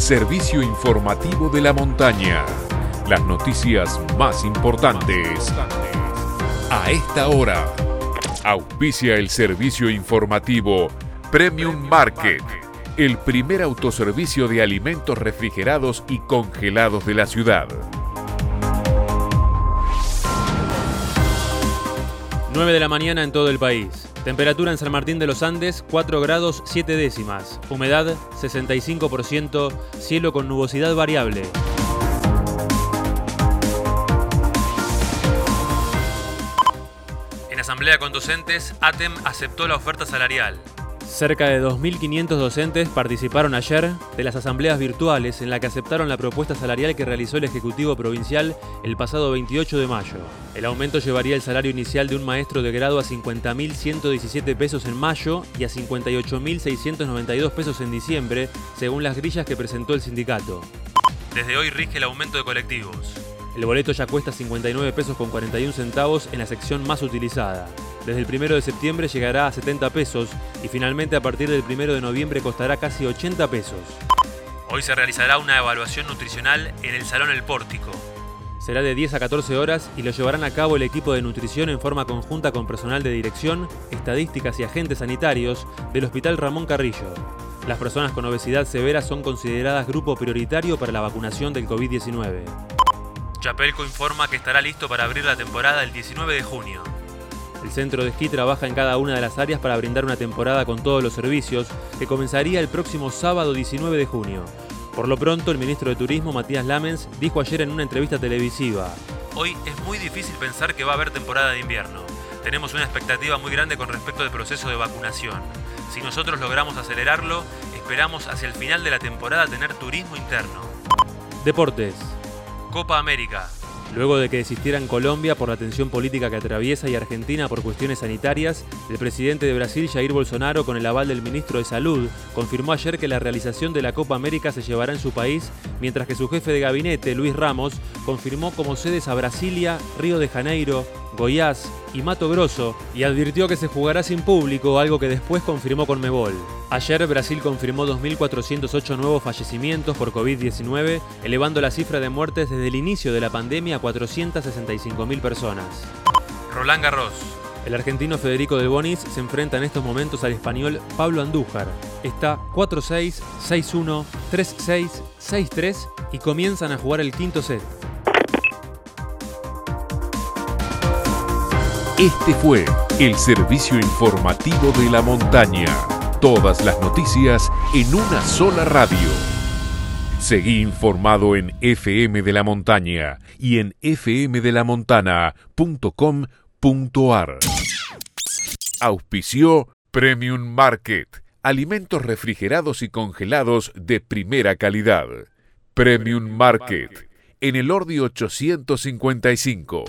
servicio informativo de la montaña. Las noticias más importantes. A esta hora, auspicia el servicio informativo Premium Market, el primer autoservicio de alimentos refrigerados y congelados de la ciudad. 9 de la mañana en todo el país. Temperatura en San Martín de los Andes 4 grados 7 décimas. Humedad 65%. Cielo con nubosidad variable. En asamblea con docentes, ATEM aceptó la oferta salarial. Cerca de 2.500 docentes participaron ayer de las asambleas virtuales en la que aceptaron la propuesta salarial que realizó el Ejecutivo Provincial el pasado 28 de mayo. El aumento llevaría el salario inicial de un maestro de grado a 50.117 pesos en mayo y a 58.692 pesos en diciembre, según las grillas que presentó el sindicato. Desde hoy rige el aumento de colectivos. El boleto ya cuesta 59 pesos con 41 centavos en la sección más utilizada. Desde el 1 de septiembre llegará a 70 pesos y finalmente a partir del 1 de noviembre costará casi 80 pesos. Hoy se realizará una evaluación nutricional en el Salón El Pórtico. Será de 10 a 14 horas y lo llevarán a cabo el equipo de nutrición en forma conjunta con personal de dirección, estadísticas y agentes sanitarios del Hospital Ramón Carrillo. Las personas con obesidad severa son consideradas grupo prioritario para la vacunación del COVID-19. Chapelco informa que estará listo para abrir la temporada el 19 de junio. El centro de esquí trabaja en cada una de las áreas para brindar una temporada con todos los servicios que comenzaría el próximo sábado 19 de junio. Por lo pronto, el ministro de Turismo, Matías Lamens, dijo ayer en una entrevista televisiva, Hoy es muy difícil pensar que va a haber temporada de invierno. Tenemos una expectativa muy grande con respecto al proceso de vacunación. Si nosotros logramos acelerarlo, esperamos hacia el final de la temporada tener turismo interno. Deportes. Copa América. Luego de que desistiera en Colombia por la tensión política que atraviesa y Argentina por cuestiones sanitarias, el presidente de Brasil, Jair Bolsonaro, con el aval del ministro de Salud, confirmó ayer que la realización de la Copa América se llevará en su país, mientras que su jefe de gabinete, Luis Ramos, confirmó como sedes a Brasilia, Río de Janeiro, Goiás y Mato Grosso y advirtió que se jugará sin público, algo que después confirmó con Mebol. Ayer Brasil confirmó 2.408 nuevos fallecimientos por COVID-19, elevando la cifra de muertes desde el inicio de la pandemia a 465.000 personas. Roland Garros. El argentino Federico Del Bonis se enfrenta en estos momentos al español Pablo Andújar. Está 4-6, 6-1, 3-6, 6-3 y comienzan a jugar el quinto set. Este fue el servicio informativo de la montaña. Todas las noticias en una sola radio. Seguí informado en FM de la Montaña y en fmdelamontana.com.ar. Auspició Premium Market. Alimentos refrigerados y congelados de primera calidad. Premium Market. En el Ordi 855.